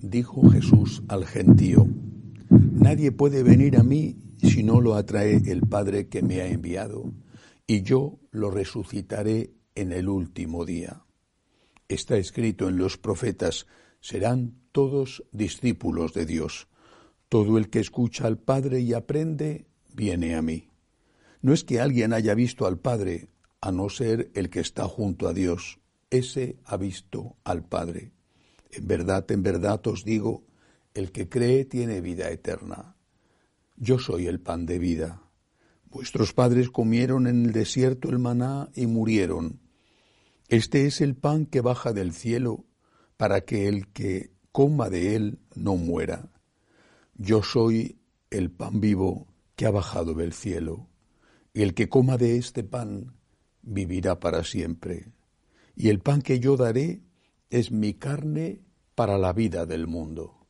dijo Jesús al gentío, Nadie puede venir a mí si no lo atrae el Padre que me ha enviado, y yo lo resucitaré en el último día. Está escrito en los profetas, serán todos discípulos de Dios. Todo el que escucha al Padre y aprende, viene a mí. No es que alguien haya visto al Padre, a no ser el que está junto a Dios. Ese ha visto al Padre. En verdad, en verdad os digo, el que cree tiene vida eterna. Yo soy el pan de vida. Vuestros padres comieron en el desierto el maná y murieron. Este es el pan que baja del cielo, para que el que coma de él no muera. Yo soy el pan vivo que ha bajado del cielo, y el que coma de este pan vivirá para siempre. Y el pan que yo daré es mi carne para la vida del mundo.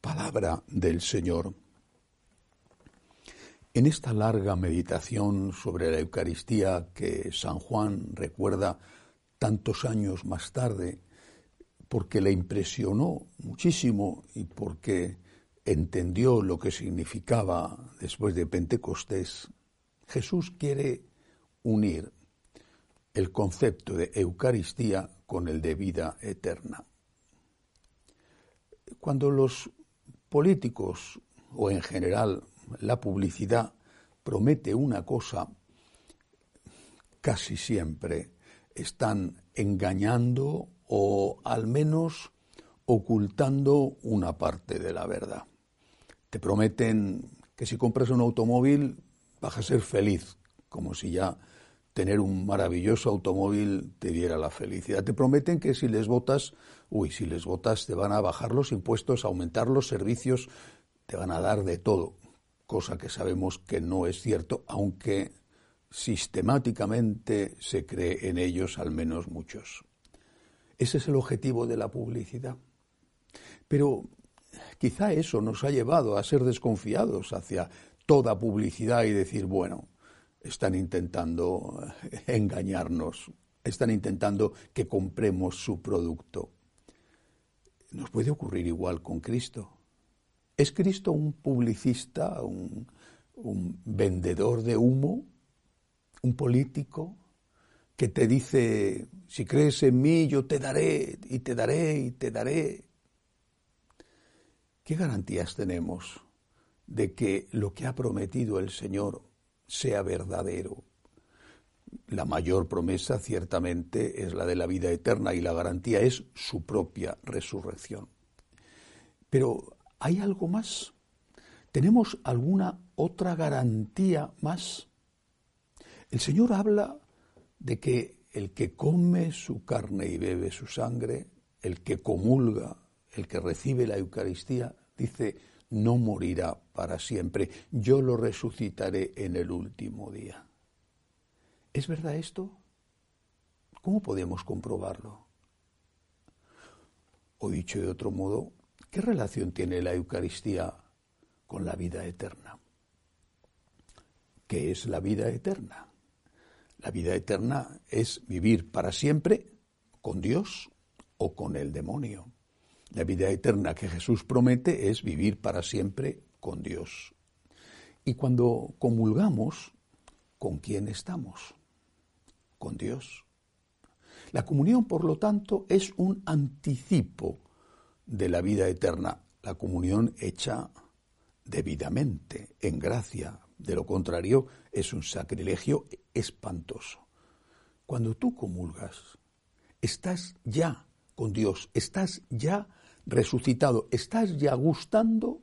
Palabra del Señor. En esta larga meditación sobre la Eucaristía que San Juan recuerda tantos años más tarde, porque le impresionó muchísimo y porque entendió lo que significaba después de Pentecostés, Jesús quiere unir el concepto de Eucaristía con el de vida eterna. Cuando los políticos o en general la publicidad promete una cosa, casi siempre están engañando o al menos ocultando una parte de la verdad. Te prometen que si compras un automóvil vas a ser feliz, como si ya tener un maravilloso automóvil te diera la felicidad. Te prometen que si les votas, uy, si les votas te van a bajar los impuestos, aumentar los servicios, te van a dar de todo cosa que sabemos que no es cierto, aunque sistemáticamente se cree en ellos, al menos muchos. Ese es el objetivo de la publicidad. Pero quizá eso nos ha llevado a ser desconfiados hacia toda publicidad y decir, bueno, están intentando engañarnos, están intentando que compremos su producto. Nos puede ocurrir igual con Cristo. ¿Es Cristo un publicista, un, vendedor de humo, un político que te dice, si crees en mí, yo te daré y te daré y te daré? ¿Qué garantías tenemos de que lo que ha prometido el Señor sea verdadero? La mayor promesa ciertamente es la de la vida eterna y la garantía es su propia resurrección. Pero ¿Hay algo más? ¿Tenemos alguna otra garantía más? El Señor habla de que el que come su carne y bebe su sangre, el que comulga, el que recibe la Eucaristía, dice, no morirá para siempre, yo lo resucitaré en el último día. ¿Es verdad esto? ¿Cómo podemos comprobarlo? O dicho de otro modo, ¿Qué relación tiene la Eucaristía con la vida eterna? ¿Qué es la vida eterna? La vida eterna es vivir para siempre con Dios o con el demonio. La vida eterna que Jesús promete es vivir para siempre con Dios. Y cuando comulgamos, ¿con quién estamos? Con Dios. La comunión, por lo tanto, es un anticipo de la vida eterna, la comunión hecha debidamente, en gracia. De lo contrario, es un sacrilegio espantoso. Cuando tú comulgas, estás ya con Dios, estás ya resucitado, estás ya gustando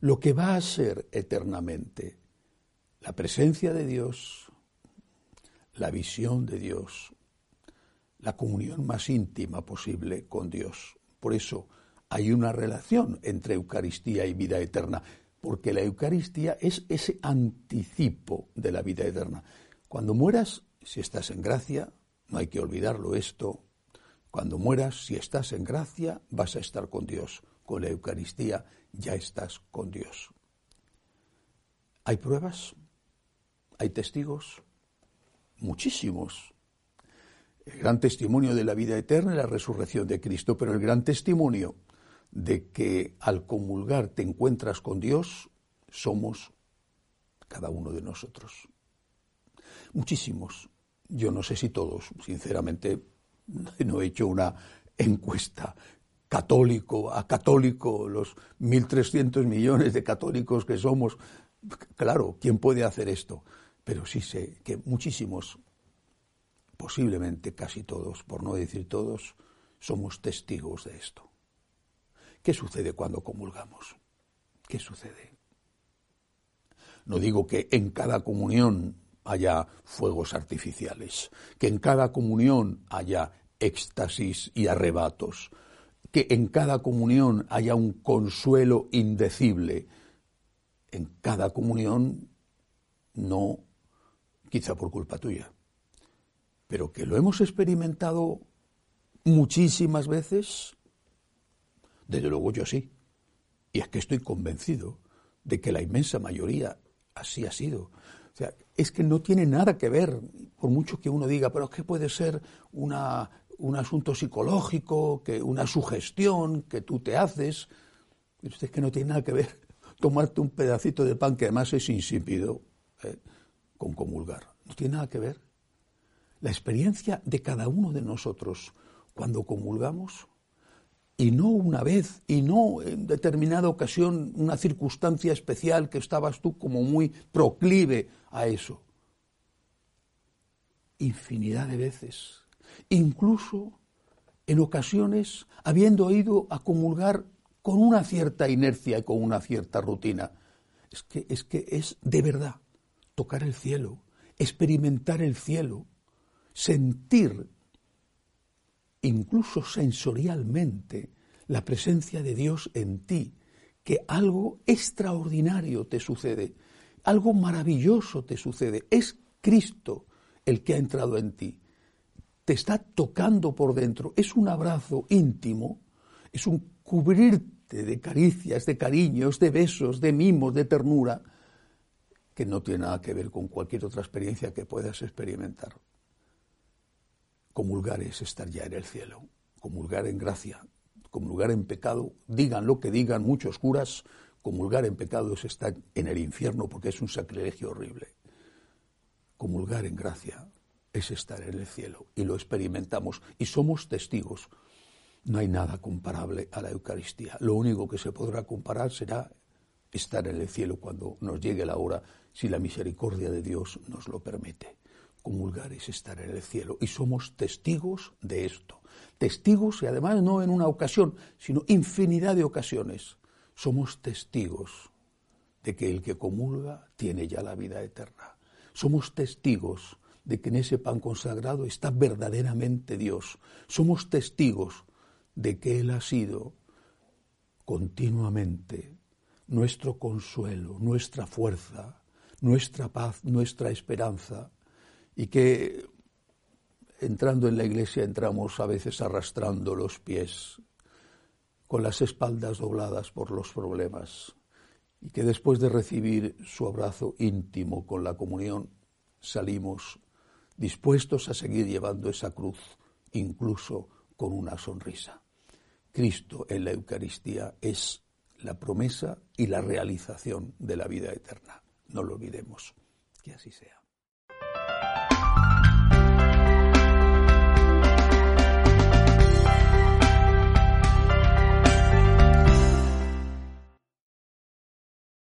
lo que va a ser eternamente. La presencia de Dios, la visión de Dios, la comunión más íntima posible con Dios. Por eso hay una relación entre Eucaristía y vida eterna, porque la Eucaristía es ese anticipo de la vida eterna. Cuando mueras, si estás en gracia, no hay que olvidarlo esto, cuando mueras, si estás en gracia, vas a estar con Dios. Con la Eucaristía ya estás con Dios. ¿Hay pruebas? ¿Hay testigos? Muchísimos el gran testimonio de la vida eterna y la resurrección de Cristo, pero el gran testimonio de que al comulgar te encuentras con Dios, somos cada uno de nosotros. Muchísimos. Yo no sé si todos, sinceramente, no he hecho una encuesta católico a católico, los 1.300 millones de católicos que somos. Claro, ¿quién puede hacer esto? Pero sí sé que muchísimos, posiblemente casi todos, por no decir todos, somos testigos de esto. ¿Qué sucede cuando comulgamos? ¿Qué sucede? No digo que en cada comunión haya fuegos artificiales, que en cada comunión haya éxtasis y arrebatos, que en cada comunión haya un consuelo indecible. En cada comunión no, quizá por culpa tuya, pero que lo hemos experimentado muchísimas veces, desde luego yo sí. Y es que estoy convencido de que la inmensa mayoría así ha sido. O sea, es que no tiene nada que ver, por mucho que uno diga, pero es que puede ser una, un asunto psicológico, que una sugestión que tú te haces. Es que no tiene nada que ver tomarte un pedacito de pan que además es insípido ¿eh? con comulgar. No tiene nada que ver. La experiencia de cada uno de nosotros cuando comulgamos, y no una vez, y no en determinada ocasión, una circunstancia especial que estabas tú como muy proclive a eso. Infinidad de veces incluso en ocasiones habiendo ido a comulgar con una cierta inercia y con una cierta rutina. Es que es, que es de verdad tocar el cielo, experimentar el cielo, sentir incluso sensorialmente la presencia de Dios en ti, que algo extraordinario te sucede, algo maravilloso te sucede. Es Cristo el que ha entrado en ti te está tocando por dentro. Es un abrazo íntimo, es un cubrirte de caricias, de cariños, de besos, de mimos, de ternura, que no tiene nada que ver con cualquier otra experiencia que puedas experimentar. Comulgar es estar ya en el cielo, comulgar en gracia, comulgar en pecado, digan lo que digan muchos curas, comulgar en pecado es estar en el infierno porque es un sacrilegio horrible. Comulgar en gracia es estar en el cielo y lo experimentamos y somos testigos. No hay nada comparable a la Eucaristía. Lo único que se podrá comparar será estar en el cielo cuando nos llegue la hora, si la misericordia de Dios nos lo permite. Comulgar es estar en el cielo y somos testigos de esto. Testigos y además no en una ocasión, sino infinidad de ocasiones. Somos testigos de que el que comulga tiene ya la vida eterna. Somos testigos de que en ese pan consagrado está verdaderamente Dios. Somos testigos de que Él ha sido continuamente nuestro consuelo, nuestra fuerza, nuestra paz, nuestra esperanza, y que entrando en la iglesia entramos a veces arrastrando los pies, con las espaldas dobladas por los problemas, y que después de recibir su abrazo íntimo con la comunión salimos dispuestos a seguir llevando esa cruz, incluso con una sonrisa. Cristo en la Eucaristía es la promesa y la realización de la vida eterna. No lo olvidemos. Que así sea.